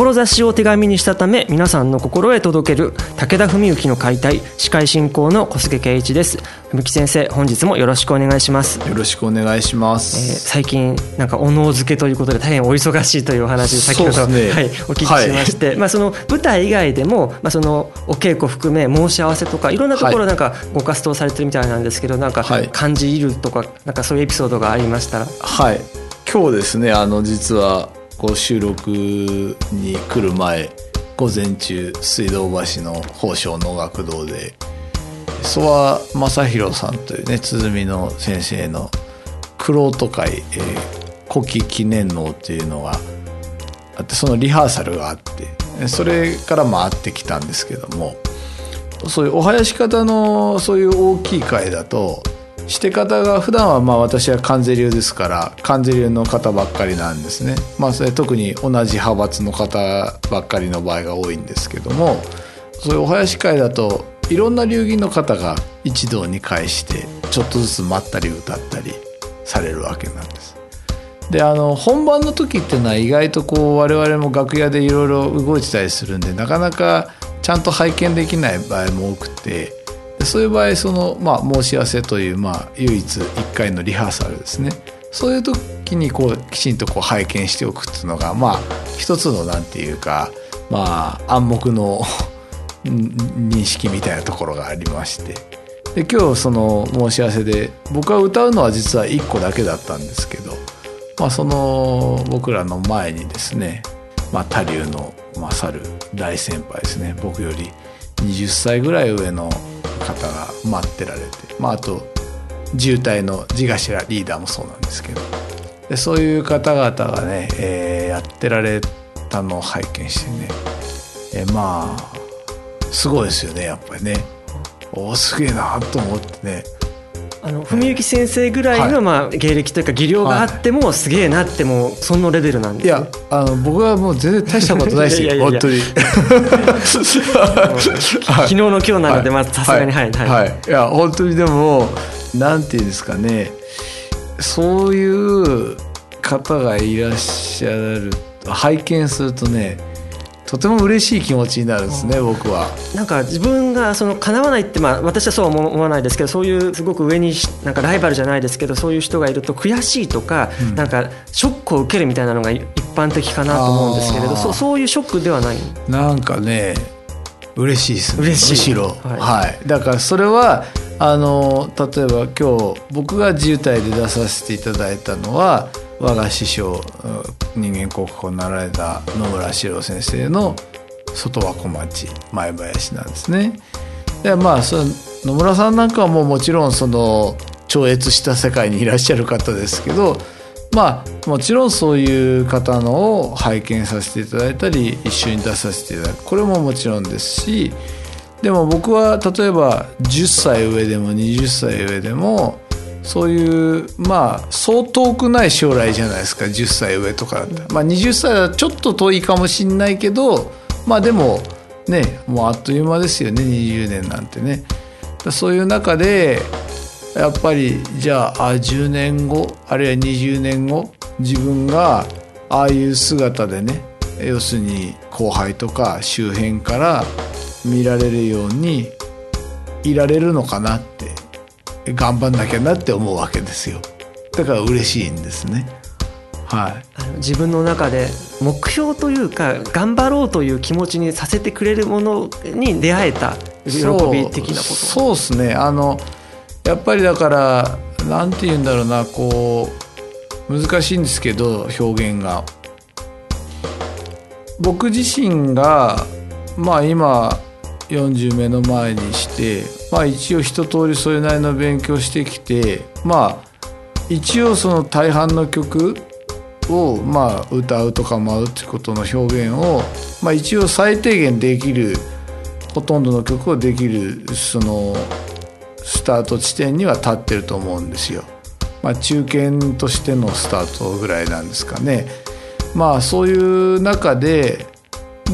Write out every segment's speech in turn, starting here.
志を手紙にしたため皆さんの心へ届ける武田文幸の解体司会進行の小菅圭一です。文幸先生本日もよろしくお願いします。よろしくお願いします、えー、最近なんかお能付けということで大変お忙しいというお話先ほど、ね、はい、お聞きしまして、はい、まあその舞台以外でもまあそのお稽古含め申し合わせとかいろんなところなんかご活動されてるみたいなんですけど、なんか感じるとかなんかそういうエピソードがありましたら。はい。今日ですねあの実はこう収録に来る前午前中水道橋の宝生能楽堂で曽我正弘さんというね鼓の先生の玄人会、えー、古希記念能っていうのがあってそのリハーサルがあってそれから回ってきたんですけどもそういうお囃子方のそういう大きい会だとして方が普段はまあ私は関税流ですから関税流の方ばっかりなんですね。まあそれ特に同じ派閥の方ばっかりの場合が多いんですけどもそういうお囃子会だといろんな流儀の方が一堂に会してちょっとずつ待ったり歌ったりされるわけなんです。であの本番の時っていうのは意外とこう我々も楽屋でいろいろ動いてたりするんでなかなかちゃんと拝見できない場合も多くてそういう場合その、まあ、申し合わせという、まあ、唯一1回のリハーサルですね。そういう時にこうきちんとこう拝見しておくっていうのがまあ一つのなんていうかまあ暗黙の 認識みたいなところがありまして。で今日その申し合わせで僕は歌うのは実は1個だけだったんですけど、まあ、その僕らの前にですね、まあ、他流の勝る大先輩ですね。僕より20歳ぐらい上の方が待ってられて、まあ、あと渋滞の地頭リーダーもそうなんですけど。でそういう方々がね、えー、やってられたのを拝見してね、えー、まあすごいですよねやっぱりね。おすげえなと思ってね。あの文幸先生ぐらいの、まあ、芸歴というか技量があっても、すげえなってもそのレベルなんです、ね、いやあの僕はもう全然大したことないですよ本当に。昨日の今日なのでまずさすがにはい、はい。はい、いや本当にでもなんていうんですかね。そういう方がいらっしゃる拝見するとねとても嬉しい気持ちになるんですね、僕は。なんか自分がその叶わないって、まあ、私はそうは思わないですけどそういうすごく上になんかライバルじゃないですけどそういう人がいると悔しいとか、うん、なんかショックを受けるみたいなのが一般的かなと思うんですけれどそそういうショックではない。なんかね嬉しいですね。嬉しいむしろ、はい、はい、だからそれはあの例えば今日僕が自由体で出させていただいたのは我が師匠人間国宝になられた野村史郎先生の外は小町前林なんですね。でまあそ野村さんなんかはもうもちろんその超越した世界にいらっしゃる方ですけどまあもちろんそういう方のを拝見させていただいたり一緒に出させていただくこれももちろんですしでも僕は例えば10歳上でも20歳上でもそういうまあそう遠くない将来じゃないですか10歳上とかだったらまあ、20歳はちょっと遠いかもしんないけどまあでもねもうあっという間ですよね20年なんてね。そういう中でやっぱりじゃああ10年後あるいは20年後自分がああいう姿でね要するに後輩とか周辺から見られるようにいられるのかなって頑張んなきゃなって思うわけですよ。だから嬉しいんですね。はい、自分の中で目標というか頑張ろうという気持ちにさせてくれるものに出会えた喜び的なこと。そうですね。あのやっぱりだからなんて言うんだろうなこう難しいんですけど表現が。僕自身がまあ今40目の前にしてまあ一応一通りそれなりの勉強してきてまあ一応その大半の曲をまあ歌うとか舞うってことの表現をまあ一応最低限できるほとんどの曲をできるそのスタート地点には立ってると思うんですよ。まあ、中堅としてのスタートぐらいなんですかね。まあそういう中で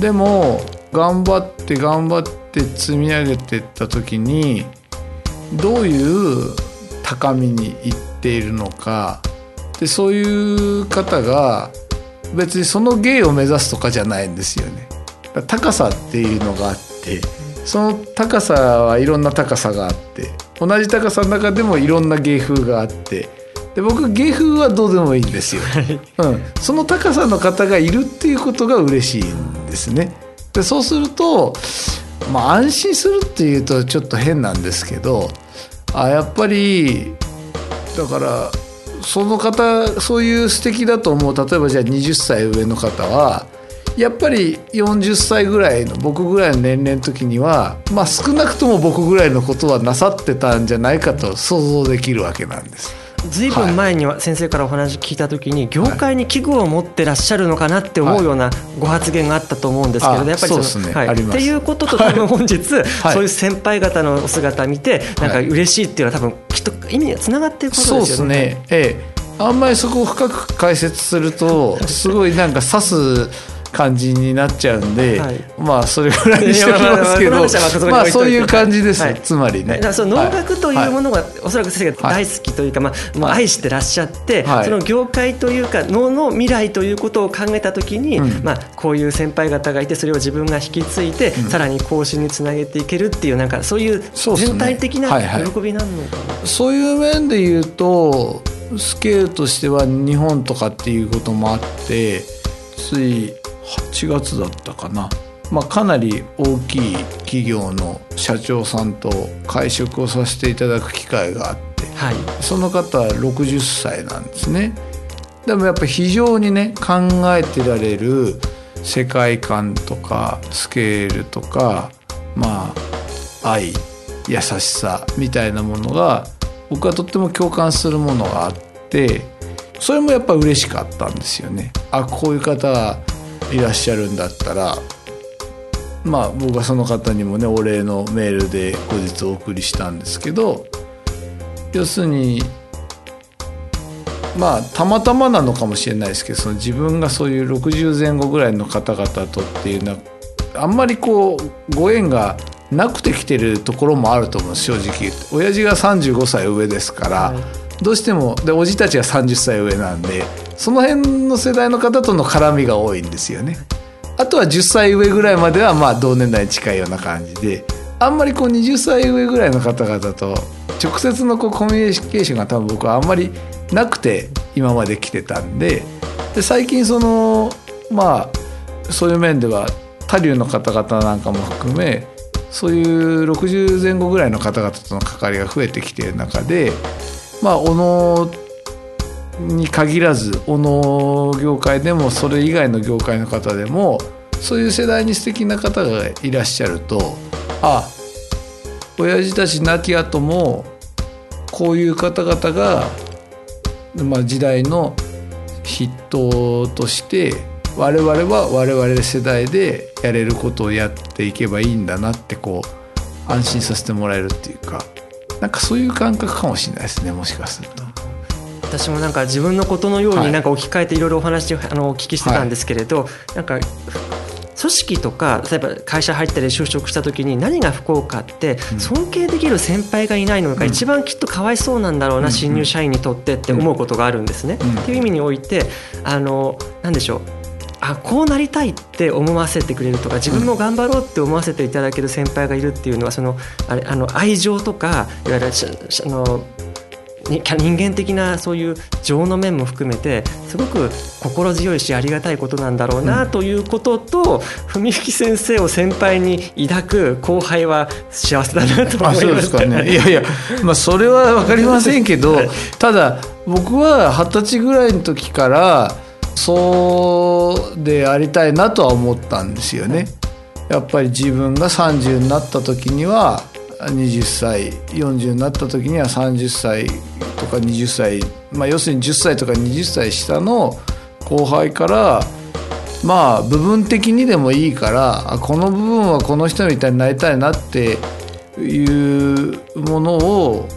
でも頑張って頑張って積み上げていった時にどういう高みに行っているのかでそういう方が別にその芸を目指すとかじゃないんですよね。高さっていうのがあってその高さはいろんな高さがあって同じ高さの中でもいろんな芸風があってで僕芸風はどうでもいいんですよ、うん、その高さの方がいるっていうことが嬉しいんですね。でそうすると、まあ、安心するっていうとちょっと変なんですけどあやっぱりだからその方そういう素敵だと思う例えばじゃあ20歳上の方はやっぱり40歳ぐらいの僕ぐらいの年齢の時には、まあ、少なくとも僕ぐらいのことはなさってたんじゃないかと想像できるわけなんです。ずいぶん前には先生からお話聞いた時に業界に器具を持ってらっしゃるのかなって思うようなご発言があったと思うんですけど、やっぱりその、ね、はい、っていうことと多分本日、そういう先輩方のお姿見てなんか嬉しいっていうのは多分きっと意味がつながっていることですよね。そうですね。ええ。あんまりそこを深く解説すると すごいなんか指す感じになっちゃうんで、はい、まあそれぐらいにしておきますけど、まあそういう感じです、はい、つまりね。その能楽というものが、はい、おそらく先生が大好きというか、まあもう愛してらっしゃって、その業界というか能の未来ということを考えたときに、うん、まあこういう先輩方がいてそれを自分が引き継いで、うん、さらに更新につなげていけるっていうなんかそういう全体的な喜びなのかな。そういう面で言うとスケールとしては日本とかってい。うこともあってつい8月だったかな、まあ、かなり大きい企業の社長さんと会食をさせていただく機会があって、はい、その方は60歳なんですね。でもやっぱ非常にね考えてられる世界観とかスケールとかまあ愛優しさみたいなものが僕はとっても共感するものがあってそれもやっぱ嬉しかったんですよね。あこういう方いらっしゃるんだったらまあ僕はその方にもねお礼のメールで後日お送りしたんですけど要するにまあたまたまなのかもしれないですけどその自分がそういう60前後ぐらいの方々とっていうのはあんまりこうご縁がなくてきてるところもあると思う正直親父が35歳上ですから、はい、どうしてもでおじたちが30歳上なんでその辺の世代の方との絡みが多いんですよね。あとは10歳上ぐらいまではまあ同年代に近いような感じであんまりこう20歳上ぐらいの方々と直接のこうコミュニケーションが多分僕はあんまりなくて今まで来てたんでで最近そのまあそういう面では他流の方々なんかも含めそういう60前後ぐらいの方々との関わりが増えてきている中でまあ小野に限らずおの業界でもそれ以外の業界の方でもそういう世代に素敵な方がいらっしゃるとあ親父たち亡き後もこういう方々が、まあ、時代の筆頭として我々は我々世代でやれることをやっていけばいいんだなってこう安心させてもらえるっていうかなんかそういう感覚かもしれないですねもしかすると。私もなんか自分のことのようになんか置き換えていろいろお話あのお聞きしてたんですけれど、なんか組織とか例えば会社入ったり就職した時に何が不幸かって尊敬できる先輩がいないのが一番きっとかわいそうなんだろうな、新入社員にとってって思うことがあるんですね。っていう意味においてあの何でしょう。あこうなりたいって思わせてくれるとか自分も頑張ろうって思わせていただける先輩がいるっていうのはそのあれあの愛情とかいわゆるあの人間的なそういう情の面も含めてすごく心強いしありがたいことなんだろうなということと、うん、文幸先生を先輩に抱く後輩は幸せだなと思いますそうですかね。いやいや、まあ、それは分かりませんけど、はい、ただ僕は二十歳ぐらいの時からそうでありたいなとは思ったんですよね。やっぱり自分が30になった時には20歳40になった時には30歳とか20歳、まあ、要するに10歳とか20歳下の後輩からまあ部分的にでもいいからこの部分はこの人みたいになりたいなっていうものを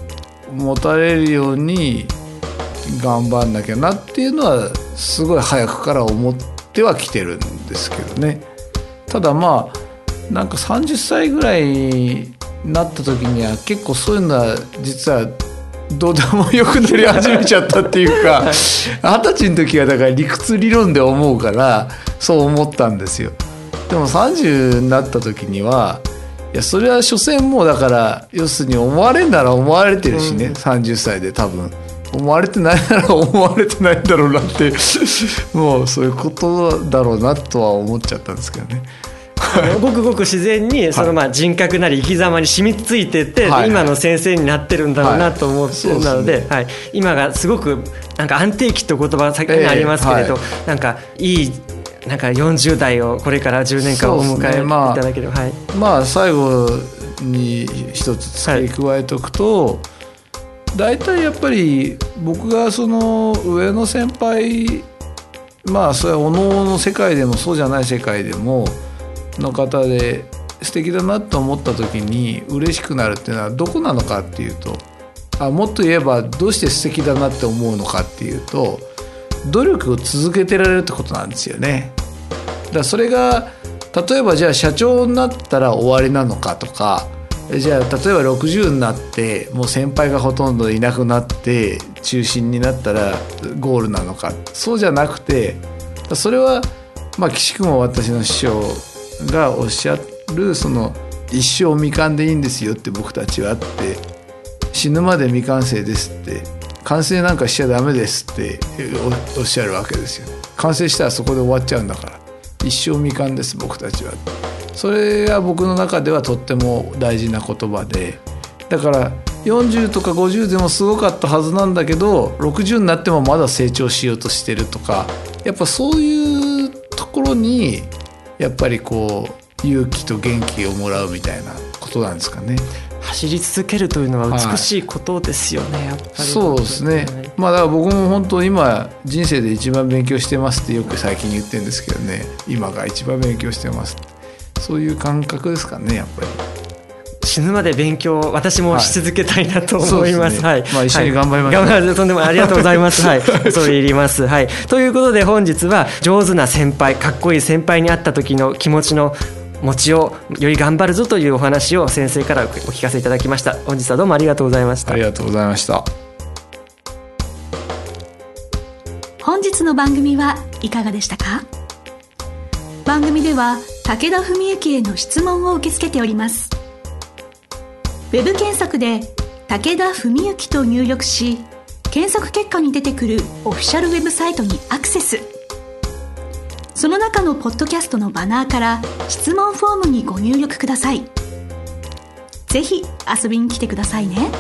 持たれるように頑張んなきゃなっていうのはすごい早くから思ってはきてるんですけどね。ただまあなんか30歳ぐらいなった時には結構そういうのは実はどうでもよくなり始めちゃったっていうか二十歳の時はだから理屈理論で思うからそう思ったんですよ。でも30になった時にはいやそれは所詮もうだから要するに思われんなら思われてるしね、うん、30歳で多分。思われてないなら思われてないんだろうなって もうそういうことだろうなとは思っちゃったんですけどね。ごくごく自然にそのまあ人格なり生き様に染みついてて、今の先生になってるんだろうなと思ってるので、はい。今がすごくなんか安定期という言葉先にありますけれど、なんかいいなんか40代をこれから10年間お迎えいただければ、はい、まあ最後に一つ付け加えておくと、大体やっぱり僕がその上の先輩まあそれはおのおの世界でもそうじゃない世界でもの方で素敵だなと思った時に嬉しくなるっていうのはどこなのかっていうとあもっと言えばどうして素敵だなって思うのかっていうと努力を続けてられるってことなんですよね。だそれが例えばじゃあ社長になったら終わりなのかとかじゃあ例えば60になってもう先輩がほとんどいなくなって中心になったらゴールなのかそうじゃなくてそれはまあ岸君は私の師匠がおっしゃるその一生未完でいいんですよって僕たちはって死ぬまで未完成ですって完成なんかしちゃダメですっておっしゃるわけですよ完成したらそこで終わっちゃうんだから一生未完です僕たちは。それが僕の中ではとっても大事な言葉でだから40とか50でもすごかったはずなんだけど60になってもまだ成長しようとしてるとかやっぱそういうところにやっぱりこう勇気と元気をもらうみたいなことなんですかね。走り続けるというのは美しいことですよね、はい、やっぱり。そうですね、まあだから僕も本当今人生で一番勉強してますってよく最近言ってるんですけどね。今が一番勉強してますそういう感覚ですかねやっぱり死ぬまで勉強私もし続けたいなと思います。はい。まあ一緒に頑張りましょう。頑張るとんでもありがとうございます。はい。恐れ入ります。はい。ということで本日は上手な先輩、かっこいい先輩に会った時の気持ちの持ちをより頑張るぞというお話を先生からお聞かせいただきました。本日はどうもありがとうございました。ありがとうございました。本日の番組はいかがでしたか？番組では武田文幸への質問を受け付けております。ウェブ検索で武田文幸と入力し、検索結果に出てくるオフィシャルウェブサイトにアクセス。その中のポッドキャストのバナーから質問フォームにご入力ください。是非遊びに来てくださいね。